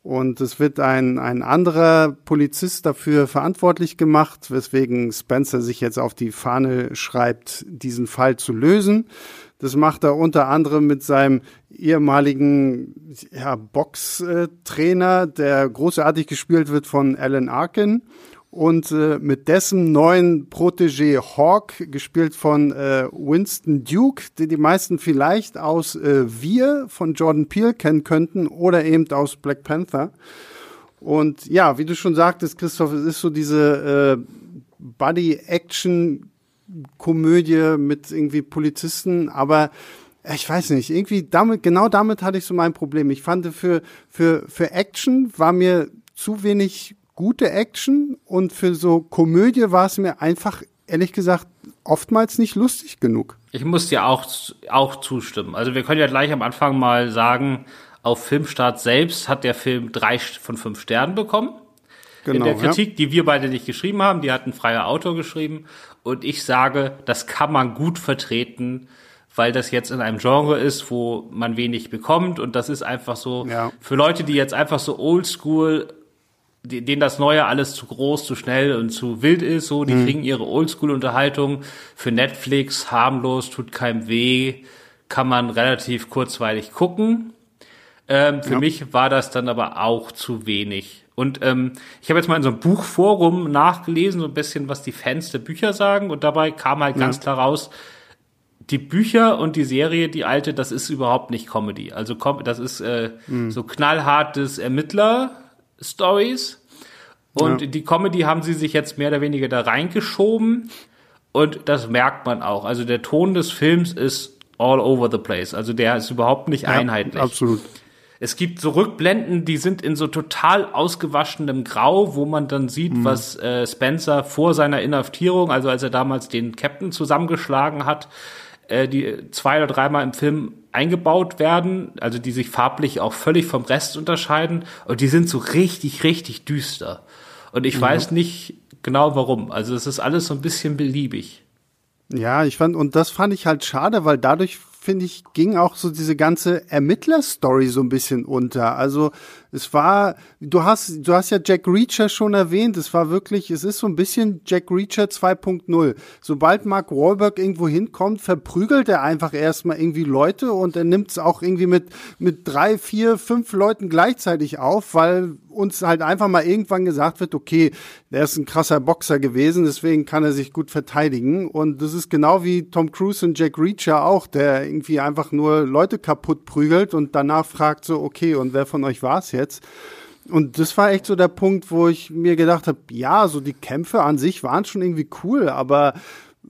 Und es wird ein, ein anderer Polizist dafür verantwortlich gemacht, weswegen Spencer sich jetzt auf die Fahne schreibt, diesen Fall zu lösen. Das macht er unter anderem mit seinem ehemaligen ja, Boxtrainer, der großartig gespielt wird von Alan Arkin und äh, mit dessen neuen Protégé Hawk, gespielt von äh, Winston Duke, den die meisten vielleicht aus äh, Wir von Jordan Peele kennen könnten oder eben aus Black Panther. Und ja, wie du schon sagtest, Christoph, es ist so diese äh, Buddy-Action-Komödie mit irgendwie Polizisten, aber ich weiß nicht, irgendwie damit, genau damit hatte ich so mein Problem. Ich fand für, für, für Action war mir zu wenig gute Action und für so Komödie war es mir einfach, ehrlich gesagt, oftmals nicht lustig genug. Ich muss dir auch, auch zustimmen. Also wir können ja gleich am Anfang mal sagen, auf Filmstart selbst hat der Film drei von fünf Sternen bekommen. Genau, in der Kritik, ja. die wir beide nicht geschrieben haben, die hat ein freier Autor geschrieben. Und ich sage, das kann man gut vertreten, weil das jetzt in einem Genre ist, wo man wenig bekommt. Und das ist einfach so, ja. für Leute, die jetzt einfach so oldschool denen das Neue alles zu groß, zu schnell und zu wild ist, so, die mhm. kriegen ihre Oldschool-Unterhaltung für Netflix, harmlos, tut keinem weh, kann man relativ kurzweilig gucken. Ähm, für ja. mich war das dann aber auch zu wenig. Und ähm, ich habe jetzt mal in so einem Buchforum nachgelesen, so ein bisschen, was die Fans der Bücher sagen, und dabei kam halt ja. ganz klar raus, die Bücher und die Serie, die alte, das ist überhaupt nicht Comedy. Also das ist äh, mhm. so knallhartes Ermittler Stories. Und ja. die Comedy haben sie sich jetzt mehr oder weniger da reingeschoben. Und das merkt man auch. Also der Ton des Films ist all over the place. Also der ist überhaupt nicht ja, einheitlich. Absolut. Es gibt so Rückblenden, die sind in so total ausgewaschenem Grau, wo man dann sieht, mhm. was äh, Spencer vor seiner Inhaftierung, also als er damals den Captain zusammengeschlagen hat, äh, die zwei oder dreimal im Film eingebaut werden, also die sich farblich auch völlig vom Rest unterscheiden und die sind so richtig, richtig düster. Und ich mhm. weiß nicht genau warum. Also es ist alles so ein bisschen beliebig. Ja, ich fand, und das fand ich halt schade, weil dadurch finde ich, ging auch so diese ganze Ermittler-Story so ein bisschen unter. Also es war, du hast, du hast ja Jack Reacher schon erwähnt, es war wirklich, es ist so ein bisschen Jack Reacher 2.0. Sobald Mark Wahlberg irgendwo hinkommt, verprügelt er einfach erstmal irgendwie Leute und er nimmt es auch irgendwie mit, mit drei, vier, fünf Leuten gleichzeitig auf, weil uns halt einfach mal irgendwann gesagt wird, okay, der ist ein krasser Boxer gewesen, deswegen kann er sich gut verteidigen. Und das ist genau wie Tom Cruise und Jack Reacher auch, der irgendwie einfach nur Leute kaputt prügelt und danach fragt so, okay, und wer von euch war es jetzt? Und das war echt so der Punkt, wo ich mir gedacht habe, ja, so die Kämpfe an sich waren schon irgendwie cool, aber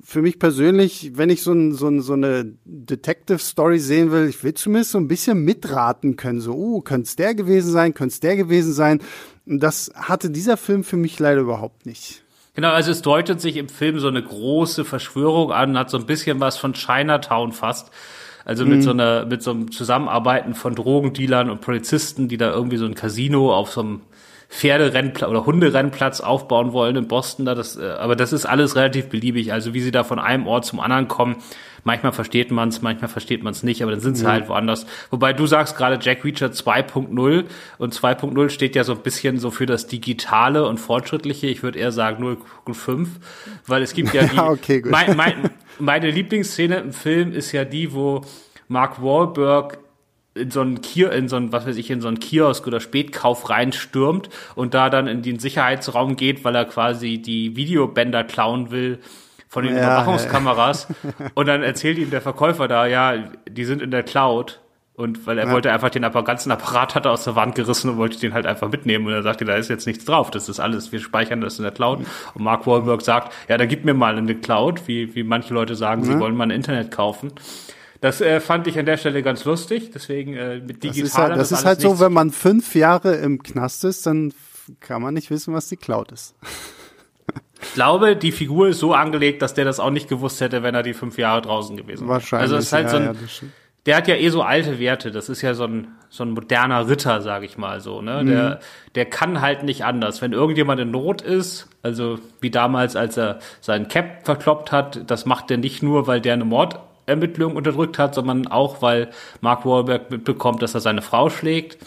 für mich persönlich, wenn ich so, ein, so, ein, so eine Detective-Story sehen will, ich will zumindest so ein bisschen mitraten können. So, oh, könnte es der gewesen sein, könnte es der gewesen sein. Und das hatte dieser Film für mich leider überhaupt nicht. Genau, also es deutet sich im Film so eine große Verschwörung an, hat so ein bisschen was von Chinatown fast. Also mit mhm. so einer, mit so einem Zusammenarbeiten von Drogendealern und Polizisten, die da irgendwie so ein Casino auf so einem Pferderennplatz oder Hunderennplatz aufbauen wollen in Boston. Da das, äh, aber das ist alles relativ beliebig. Also wie sie da von einem Ort zum anderen kommen, manchmal versteht man es, manchmal versteht man es nicht, aber dann sind sie ja. halt woanders. Wobei du sagst gerade Jack Reacher 2.0 und 2.0 steht ja so ein bisschen so für das Digitale und Fortschrittliche. Ich würde eher sagen 0.5, weil es gibt ja die, ja, okay, mein, mein, meine Lieblingsszene im Film ist ja die, wo Mark Wahlberg in so einen Kier, in so einen, was weiß ich, in so einen Kiosk oder Spätkauf reinstürmt und da dann in den Sicherheitsraum geht, weil er quasi die Videobänder klauen will von den ja, Überwachungskameras. Ja. Und dann erzählt ihm der Verkäufer da, ja, die sind in der Cloud. Und weil er ja. wollte einfach den ganzen Apparat hat er aus der Wand gerissen und wollte den halt einfach mitnehmen. Und er sagte, da ist jetzt nichts drauf. Das ist alles, wir speichern das in der Cloud. Und Mark Wahlberg sagt, ja, da gib mir mal eine Cloud, wie, wie manche Leute sagen, sie wollen mal ein Internet kaufen. Das äh, fand ich an der Stelle ganz lustig, deswegen äh, mit digital. Das ist, halt, das ist halt so, wenn man fünf Jahre im Knast ist, dann kann man nicht wissen, was die Cloud ist. Ich glaube, die Figur ist so angelegt, dass der das auch nicht gewusst hätte, wenn er die fünf Jahre draußen gewesen wäre. Wahrscheinlich. Also es ist halt ja, so ein, ja, der hat ja eh so alte Werte. Das ist ja so ein, so ein moderner Ritter, sag ich mal so. Ne? Mhm. Der, der kann halt nicht anders. Wenn irgendjemand in Not ist, also wie damals, als er seinen Cap verkloppt hat, das macht er nicht nur, weil der eine Mord Ermittlungen unterdrückt hat, sondern auch, weil Mark Wahlberg mitbekommt, dass er seine Frau schlägt.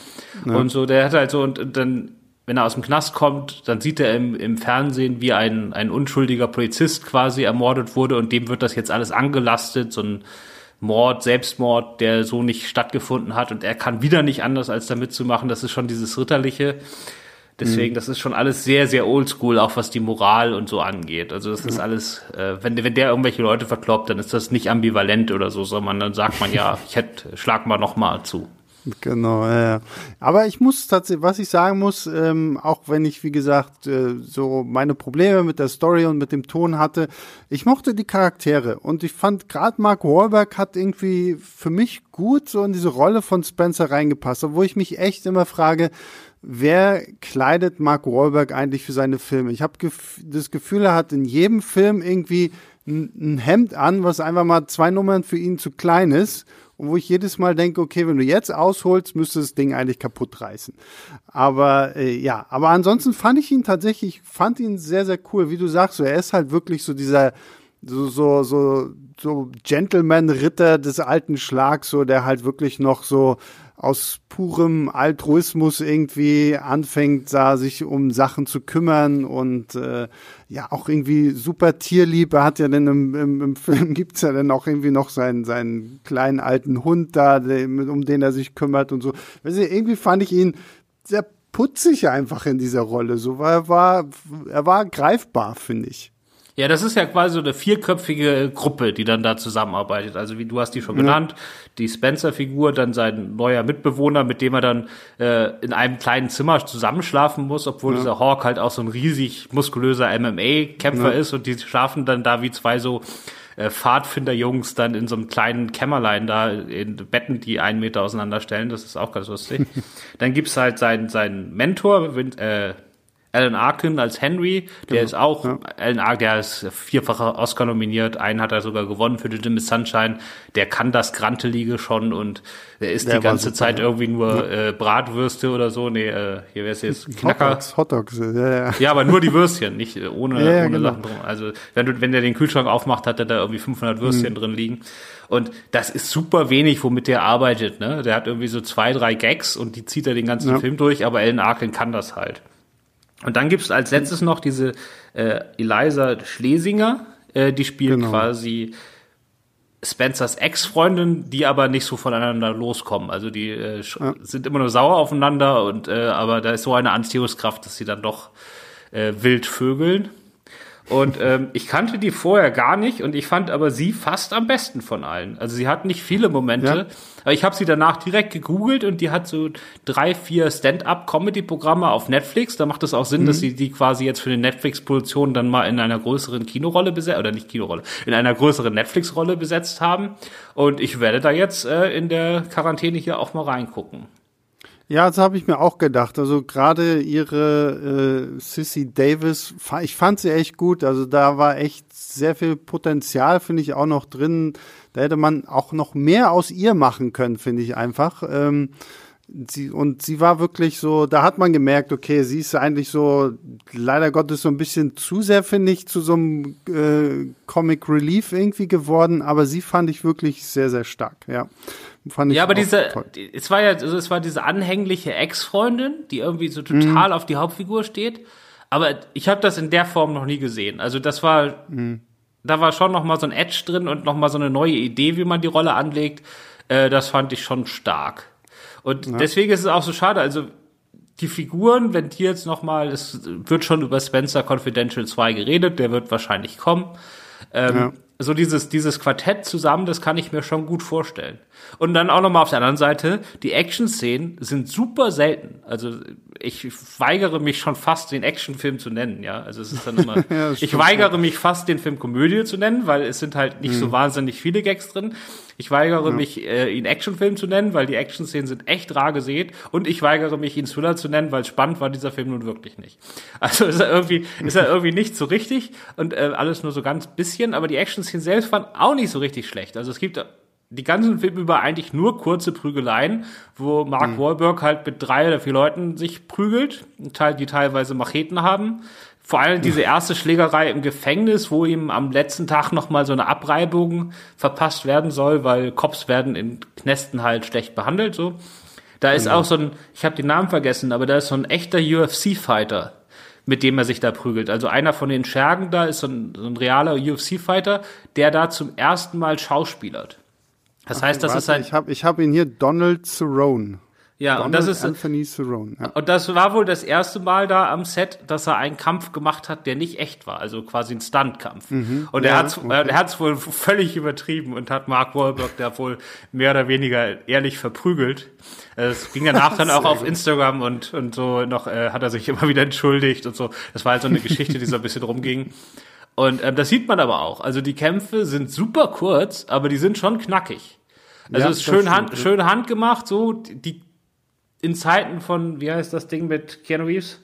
Ja. Und so, der hat halt so, und, und dann, wenn er aus dem Knast kommt, dann sieht er im, im Fernsehen, wie ein, ein unschuldiger Polizist quasi ermordet wurde und dem wird das jetzt alles angelastet, so ein Mord, Selbstmord, der so nicht stattgefunden hat und er kann wieder nicht anders, als damit zu machen. Das ist schon dieses Ritterliche. Deswegen, mhm. das ist schon alles sehr, sehr oldschool, auch was die Moral und so angeht. Also das ist alles, äh, wenn, wenn der irgendwelche Leute verkloppt, dann ist das nicht ambivalent oder so, sondern dann sagt man ja, ich hätte, schlag mal noch mal zu. Genau, ja. Aber ich muss tatsächlich, was ich sagen muss, ähm, auch wenn ich, wie gesagt, äh, so meine Probleme mit der Story und mit dem Ton hatte, ich mochte die Charaktere und ich fand gerade Mark Wahlberg hat irgendwie für mich gut so in diese Rolle von Spencer reingepasst, obwohl ich mich echt immer frage, wer kleidet Mark Wahlberg eigentlich für seine Filme? Ich habe gef das Gefühl, er hat in jedem Film irgendwie ein, Hemd an, was einfach mal zwei Nummern für ihn zu klein ist und wo ich jedes Mal denke, okay, wenn du jetzt ausholst, müsste das Ding eigentlich kaputt reißen. Aber äh, ja, aber ansonsten fand ich ihn tatsächlich, fand ihn sehr, sehr cool. Wie du sagst, so, er ist halt wirklich so dieser so so so so Gentleman-Ritter des alten Schlags, so der halt wirklich noch so aus purem Altruismus irgendwie anfängt, da sich um Sachen zu kümmern und äh, ja auch irgendwie super Tierliebe hat ja denn im, im, im Film gibt's ja dann auch irgendwie noch seinen seinen kleinen alten Hund da, den, um den er sich kümmert und so. Weißt du, irgendwie fand ich ihn sehr putzig einfach in dieser Rolle. So war er war er war greifbar, finde ich. Ja, das ist ja quasi so eine vierköpfige Gruppe, die dann da zusammenarbeitet. Also wie du hast die schon ja. genannt, die Spencer-Figur, dann sein neuer Mitbewohner, mit dem er dann äh, in einem kleinen Zimmer zusammenschlafen muss, obwohl ja. dieser Hawk halt auch so ein riesig muskulöser MMA-Kämpfer ja. ist und die schlafen dann da wie zwei so äh, Pfadfinder-Jungs dann in so einem kleinen Kämmerlein da in Betten, die einen Meter auseinanderstellen. Das ist auch ganz lustig. dann gibt's halt seinen, seinen Mentor, äh, Alan Arkin als Henry, der genau. ist auch, ja. Alan Arkin, der ist vierfacher Oscar nominiert, einen hat er sogar gewonnen für The Miss Sunshine, der kann das Grantelige schon und der isst der die ganze super, Zeit ja. irgendwie nur ja. äh, Bratwürste oder so, nee, äh, hier wäre es jetzt Knacker. Hotdogs, Hotdogs, ja, ja. ja, aber nur die Würstchen, nicht äh, ohne, ja, ohne genau. Sachen drum. Also wenn du, wenn der den Kühlschrank aufmacht, hat er da irgendwie 500 Würstchen mhm. drin liegen. Und das ist super wenig, womit der arbeitet. Ne? Der hat irgendwie so zwei, drei Gags und die zieht er den ganzen Film durch, aber Alan Arkin kann das halt. Und dann gibt es als letztes noch diese äh, Eliza Schlesinger, äh, die spielt genau. quasi Spencers Ex-Freundin, die aber nicht so voneinander loskommen. Also die äh, ja. sind immer nur sauer aufeinander und äh, aber da ist so eine Anziehungskraft, dass sie dann doch äh, wild vögeln. Und ähm, ich kannte die vorher gar nicht und ich fand aber sie fast am besten von allen. Also sie hat nicht viele Momente, ja. aber ich habe sie danach direkt gegoogelt und die hat so drei, vier Stand-up-Comedy-Programme auf Netflix. Da macht es auch Sinn, mhm. dass sie die quasi jetzt für eine Netflix-Produktion dann mal in einer größeren Kinorolle besetzt, oder nicht Kinorolle, in einer größeren Netflix-Rolle besetzt haben. Und ich werde da jetzt äh, in der Quarantäne hier auch mal reingucken. Ja, das habe ich mir auch gedacht. Also gerade ihre äh, Sissy Davis, ich fand sie echt gut. Also da war echt sehr viel Potenzial, finde ich, auch noch drin. Da hätte man auch noch mehr aus ihr machen können, finde ich einfach. Ähm, sie, und sie war wirklich so, da hat man gemerkt, okay, sie ist eigentlich so, leider Gottes so ein bisschen zu sehr, finde ich, zu so einem äh, Comic Relief irgendwie geworden, aber sie fand ich wirklich sehr, sehr stark, ja. Fand ich ja, aber diese, die, es war ja, also es war diese anhängliche Ex-Freundin, die irgendwie so total mhm. auf die Hauptfigur steht. Aber ich habe das in der Form noch nie gesehen. Also das war, mhm. da war schon noch mal so ein Edge drin und noch mal so eine neue Idee, wie man die Rolle anlegt. Äh, das fand ich schon stark. Und ja. deswegen ist es auch so schade. Also die Figuren, wenn die jetzt noch mal, es wird schon über Spencer Confidential 2 geredet, der wird wahrscheinlich kommen. Ähm, ja. So dieses, dieses Quartett zusammen, das kann ich mir schon gut vorstellen. Und dann auch nochmal auf der anderen Seite, die Action-Szenen sind super selten. Also ich weigere mich schon fast, den Actionfilm zu nennen, ja. Also es ist dann immer, ja, ich weigere mich fast, den Film Komödie zu nennen, weil es sind halt nicht mhm. so wahnsinnig viele Gags drin. Ich weigere ja. mich, äh, ihn Actionfilm zu nennen, weil die Action-Szenen sind echt rar gesät. Und ich weigere mich, ihn Thriller zu nennen, weil spannend war dieser Film nun wirklich nicht. Also ist er irgendwie, ist er irgendwie nicht so richtig und äh, alles nur so ganz bisschen. Aber die Action-Szenen selbst waren auch nicht so richtig schlecht. Also es gibt die ganzen Filme über eigentlich nur kurze Prügeleien, wo Mark mhm. Wahlberg halt mit drei oder vier Leuten sich prügelt, die teilweise Macheten haben. Vor allem diese erste Schlägerei im Gefängnis, wo ihm am letzten Tag nochmal so eine Abreibung verpasst werden soll, weil Cops werden in Knästen halt schlecht behandelt, so. Da ist genau. auch so ein, ich habe den Namen vergessen, aber da ist so ein echter UFC-Fighter, mit dem er sich da prügelt. Also einer von den Schergen da ist so ein, so ein realer UFC-Fighter, der da zum ersten Mal schauspielert. Das heißt, das warte, ist ein. Ich habe ich hab ihn hier Donald Cerrone. Ja, Donald und das ist Anthony Cerrone. Ja. Und das war wohl das erste Mal da am Set, dass er einen Kampf gemacht hat, der nicht echt war, also quasi ein Stuntkampf. Mhm. Und er ja, hat's, okay. er hat's wohl völlig übertrieben und hat Mark Wahlberg da wohl mehr oder weniger ehrlich verprügelt. Es ging danach dann auch auf Instagram und und so noch äh, hat er sich immer wieder entschuldigt und so. Das war halt so eine Geschichte, die so ein bisschen rumging. Und ähm, das sieht man aber auch. Also die Kämpfe sind super kurz, aber die sind schon knackig. Also ja, es ist schön, hand, schön handgemacht, so die in Zeiten von, wie heißt das Ding mit Keanu Reeves?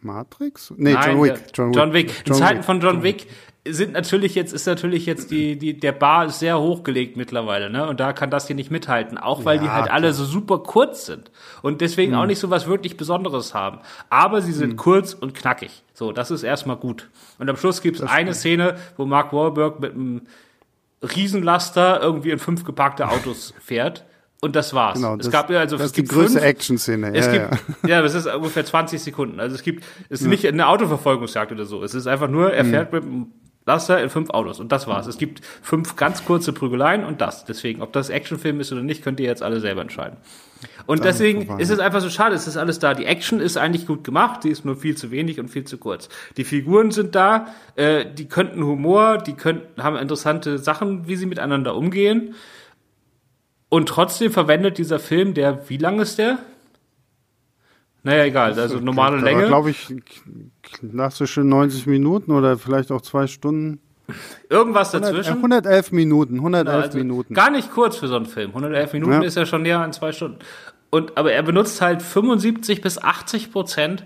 Matrix? Nee, Nein, John Wick. John Wick. John Wick. In John Zeiten Wick. von John Wick sind natürlich jetzt, ist natürlich jetzt die, die, der Bar ist sehr hochgelegt mittlerweile, ne? Und da kann das hier nicht mithalten. Auch weil ja, die halt klar. alle so super kurz sind. Und deswegen hm. auch nicht so was wirklich Besonderes haben. Aber sie sind hm. kurz und knackig. So, das ist erstmal gut. Und am Schluss gibt es eine Szene, wo Mark Wahlberg mit einem Riesenlaster irgendwie in fünf geparkte Autos fährt. Und das war's. Genau, das, es gab ja also das es ist gibt die größte Action-Szene. Ja, gibt, ja. ja, das ist ungefähr 20 Sekunden. Also es gibt, es ist ja. nicht eine Autoverfolgungsjagd oder so. Es ist einfach nur, er mhm. fährt mit einem Laster in fünf Autos und das war's. Es gibt fünf ganz kurze Prügeleien und das. Deswegen, ob das Actionfilm ist oder nicht, könnt ihr jetzt alle selber entscheiden. Und Dann deswegen vorbei. ist es einfach so schade, es ist alles da. Die Action ist eigentlich gut gemacht, die ist nur viel zu wenig und viel zu kurz. Die Figuren sind da, äh, die könnten Humor, die könnten, haben interessante Sachen, wie sie miteinander umgehen. Und trotzdem verwendet dieser Film, der, wie lang ist der? Naja, egal, also normale okay, Länge. glaube ich, klassische 90 Minuten oder vielleicht auch zwei Stunden. Irgendwas dazwischen. 111 Minuten, 111 ja, also Minuten. Gar nicht kurz für so einen Film. 111 Minuten ja. ist ja schon näher an zwei Stunden. Und, aber er benutzt halt 75 bis 80 Prozent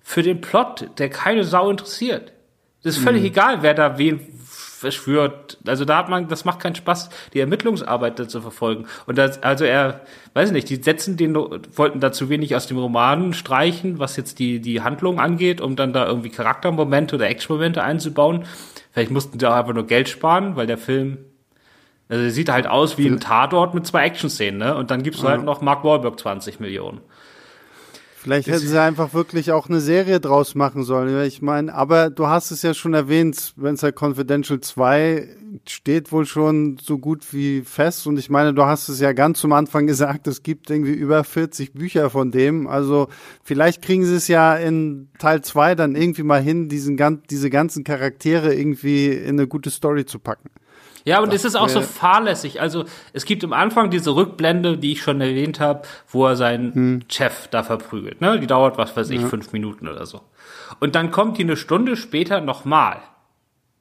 für den Plot, der keine Sau interessiert. Das ist völlig mhm. egal, wer da wen verschwört. Also da hat man, das macht keinen Spaß, die Ermittlungsarbeit da zu verfolgen. Und das, also er, weiß ich nicht, die setzen den, wollten da zu wenig aus dem Roman streichen, was jetzt die, die Handlung angeht, um dann da irgendwie Charaktermomente oder Actionmomente einzubauen. Vielleicht mussten sie auch einfach nur Geld sparen, weil der Film, also er sieht halt aus wie ein Tatort mit zwei Action-Szenen, ne? Und dann gibst du halt noch Mark Wahlberg 20 Millionen. Vielleicht hätten sie einfach wirklich auch eine Serie draus machen sollen. Ich meine, aber du hast es ja schon erwähnt, Spencer Confidential 2 steht wohl schon so gut wie fest. Und ich meine, du hast es ja ganz zum Anfang gesagt, es gibt irgendwie über 40 Bücher von dem. Also vielleicht kriegen sie es ja in Teil 2 dann irgendwie mal hin, diesen, diese ganzen Charaktere irgendwie in eine gute Story zu packen. Ja, und es ist auch so fahrlässig. Also es gibt am Anfang diese Rückblende, die ich schon erwähnt habe, wo er seinen hm. Chef da verprügelt. Ne? Die dauert, was weiß ich, ja. fünf Minuten oder so. Und dann kommt die eine Stunde später nochmal.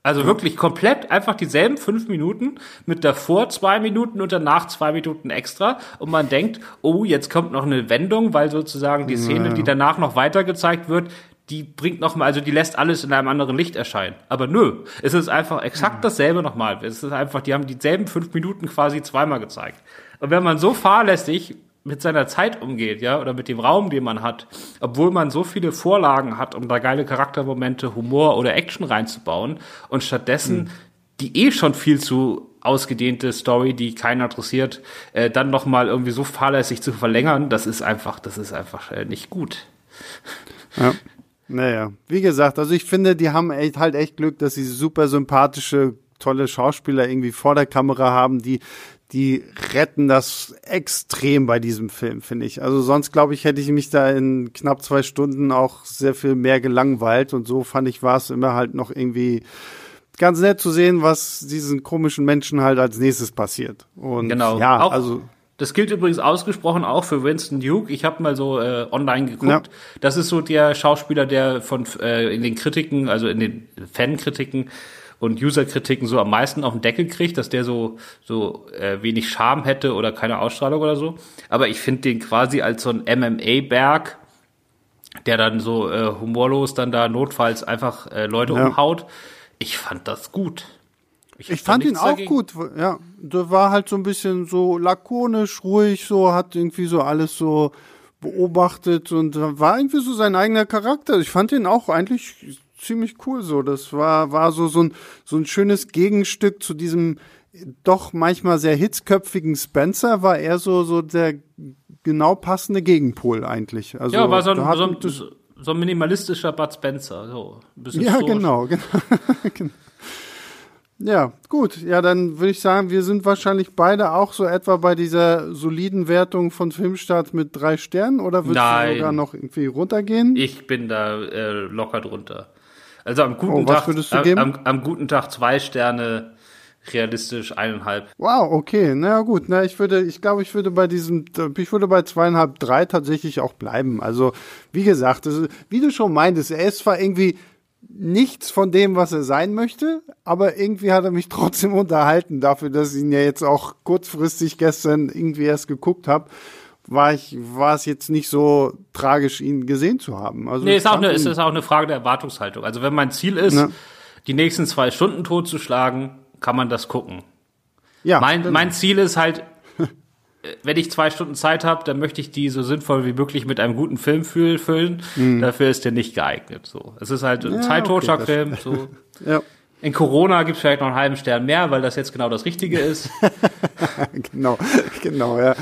Also ja. wirklich komplett einfach dieselben fünf Minuten mit davor zwei Minuten und danach zwei Minuten extra. Und man denkt, oh, jetzt kommt noch eine Wendung, weil sozusagen die Szene, ja. die danach noch weiter gezeigt wird, die bringt noch mal, also die lässt alles in einem anderen Licht erscheinen. Aber nö, es ist einfach exakt dasselbe nochmal. Es ist einfach, die haben dieselben fünf Minuten quasi zweimal gezeigt. Und wenn man so fahrlässig mit seiner Zeit umgeht, ja, oder mit dem Raum, den man hat, obwohl man so viele Vorlagen hat, um da geile Charaktermomente, Humor oder Action reinzubauen und stattdessen mhm. die eh schon viel zu ausgedehnte Story, die keiner interessiert, äh, dann noch mal irgendwie so fahrlässig zu verlängern, das ist einfach, das ist einfach äh, nicht gut. Ja. Naja, wie gesagt, also ich finde, die haben echt, halt echt Glück, dass sie super sympathische, tolle Schauspieler irgendwie vor der Kamera haben, die, die retten das extrem bei diesem Film, finde ich. Also sonst, glaube ich, hätte ich mich da in knapp zwei Stunden auch sehr viel mehr gelangweilt und so fand ich, war es immer halt noch irgendwie ganz nett zu sehen, was diesen komischen Menschen halt als nächstes passiert. Und genau. ja, auch, also das gilt übrigens ausgesprochen auch für Winston Duke. Ich habe mal so äh, online geguckt. Ja. Das ist so der Schauspieler, der von äh, in den Kritiken, also in den Fankritiken und Userkritiken so am meisten auf den Deckel kriegt, dass der so so äh, wenig Charme hätte oder keine Ausstrahlung oder so. Aber ich finde den quasi als so ein MMA-Berg, der dann so äh, humorlos dann da notfalls einfach äh, Leute ja. umhaut. Ich fand das gut. Ich, ich fand ihn auch dagegen. gut, ja. Der war halt so ein bisschen so lakonisch, ruhig, so, hat irgendwie so alles so beobachtet und war irgendwie so sein eigener Charakter. Ich fand ihn auch eigentlich ziemlich cool so. Das war, war so, so ein, so ein schönes Gegenstück zu diesem doch manchmal sehr hitzköpfigen Spencer, war er so, so der genau passende Gegenpol eigentlich. Also, ja, war so ein, so ein, so ein minimalistischer Bud Spencer, so. Ein bisschen ja, genau, genau. genau. Ja, gut. Ja, dann würde ich sagen, wir sind wahrscheinlich beide auch so etwa bei dieser soliden Wertung von Filmstart mit drei Sternen oder würdest Nein. du sogar noch irgendwie runtergehen? Ich bin da äh, locker drunter. Also am guten oh, Tag, am, am, guten Tag zwei Sterne, realistisch eineinhalb. Wow, okay, na ja, gut. Na, ich würde, ich glaube, ich würde bei diesem, ich würde bei zweieinhalb, drei tatsächlich auch bleiben. Also wie gesagt, ist, wie du schon meintest, er ist zwar irgendwie nichts von dem, was er sein möchte, aber irgendwie hat er mich trotzdem unterhalten dafür, dass ich ihn ja jetzt auch kurzfristig gestern irgendwie erst geguckt habe. War ich, war es jetzt nicht so tragisch, ihn gesehen zu haben. Also nee, ist auch, eine, ist, ist auch eine Frage der Erwartungshaltung. Also wenn mein Ziel ist, ne? die nächsten zwei Stunden totzuschlagen, kann man das gucken. Ja, mein, mein Ziel ist halt, wenn ich zwei Stunden Zeit habe, dann möchte ich die so sinnvoll wie möglich mit einem guten Film füllen. Mhm. Dafür ist der nicht geeignet. So, es ist halt ein ja, Zeittotschlag-Film. Okay, so. ja. In Corona gibt es vielleicht noch einen halben Stern mehr, weil das jetzt genau das Richtige ist. genau, genau, ja.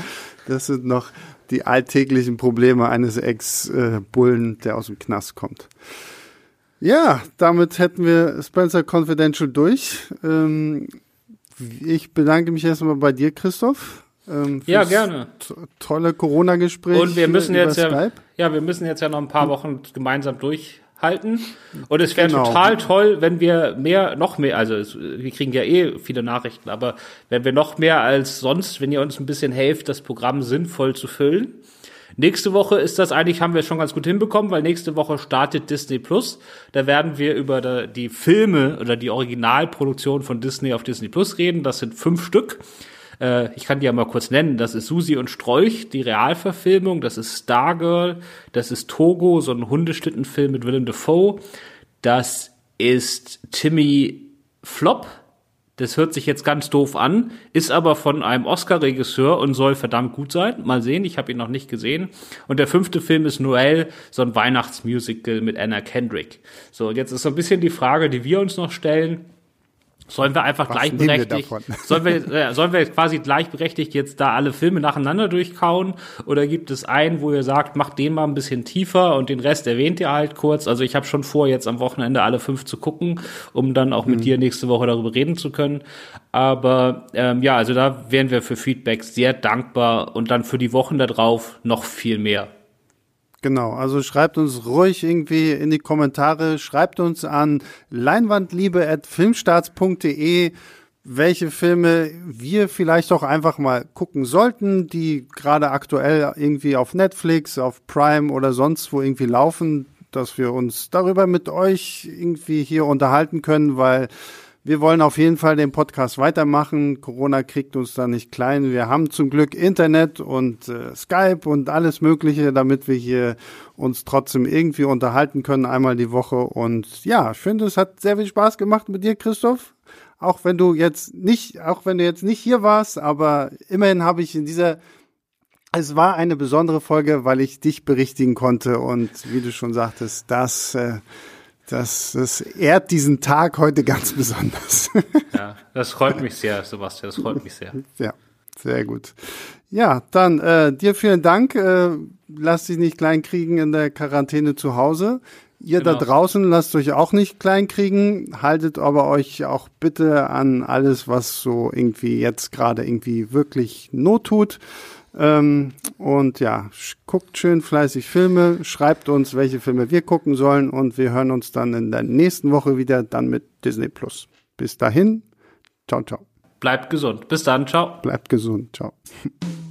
Das sind noch die alltäglichen Probleme eines Ex-Bullen, der aus dem Knast kommt. Ja, damit hätten wir Spencer Confidential durch. Ähm, ich bedanke mich erstmal bei dir, Christoph. Ähm, ja, gerne. Tolle Corona-Gespräche. Und wir müssen jetzt ja, ja, wir müssen jetzt ja noch ein paar Wochen gemeinsam durchhalten. Und es wäre genau. total toll, wenn wir mehr, noch mehr, also es, wir kriegen ja eh viele Nachrichten, aber wenn wir noch mehr als sonst, wenn ihr uns ein bisschen helft, das Programm sinnvoll zu füllen. Nächste Woche ist das eigentlich, haben wir schon ganz gut hinbekommen, weil nächste Woche startet Disney Plus. Da werden wir über die Filme oder die Originalproduktion von Disney auf Disney Plus reden. Das sind fünf Stück. Äh, ich kann die ja mal kurz nennen. Das ist Susi und Strolch, die Realverfilmung. Das ist Stargirl. Das ist Togo, so ein Hundeschlittenfilm mit Willem Dafoe. Das ist Timmy Flop. Das hört sich jetzt ganz doof an, ist aber von einem Oscar-Regisseur und soll verdammt gut sein. Mal sehen, ich habe ihn noch nicht gesehen. Und der fünfte Film ist Noel, so ein Weihnachtsmusical mit Anna Kendrick. So, und jetzt ist so ein bisschen die Frage, die wir uns noch stellen Sollen wir einfach Was gleichberechtigt, wir sollen wir, äh, sollen wir quasi gleichberechtigt jetzt da alle Filme nacheinander durchkauen? Oder gibt es einen, wo ihr sagt, macht den mal ein bisschen tiefer und den Rest erwähnt ihr halt kurz? Also ich habe schon vor, jetzt am Wochenende alle fünf zu gucken, um dann auch mit mhm. dir nächste Woche darüber reden zu können. Aber ähm, ja, also da wären wir für Feedback sehr dankbar und dann für die Wochen darauf noch viel mehr. Genau, also schreibt uns ruhig irgendwie in die Kommentare, schreibt uns an leinwandliebe.filmstarts.de, welche Filme wir vielleicht auch einfach mal gucken sollten, die gerade aktuell irgendwie auf Netflix, auf Prime oder sonst wo irgendwie laufen, dass wir uns darüber mit euch irgendwie hier unterhalten können, weil wir wollen auf jeden Fall den Podcast weitermachen. Corona kriegt uns da nicht klein. Wir haben zum Glück Internet und äh, Skype und alles Mögliche, damit wir hier uns trotzdem irgendwie unterhalten können, einmal die Woche. Und ja, ich finde, es hat sehr viel Spaß gemacht mit dir, Christoph. Auch wenn du jetzt nicht, auch wenn du jetzt nicht hier warst, aber immerhin habe ich in dieser Es war eine besondere Folge, weil ich dich berichtigen konnte und wie du schon sagtest, das, äh, das, das ehrt diesen Tag heute ganz besonders. Ja, das freut mich sehr, Sebastian, das freut mich sehr. Ja, sehr gut. Ja, dann äh, dir vielen Dank. Äh, lass dich nicht kleinkriegen in der Quarantäne zu Hause. Ihr genau. da draußen lasst euch auch nicht kleinkriegen, haltet aber euch auch bitte an alles, was so irgendwie jetzt gerade irgendwie wirklich Not tut. Ähm, und ja, guckt schön fleißig Filme, schreibt uns, welche Filme wir gucken sollen und wir hören uns dann in der nächsten Woche wieder, dann mit Disney Plus. Bis dahin, ciao, ciao. Bleibt gesund. Bis dann, ciao. Bleibt gesund, ciao.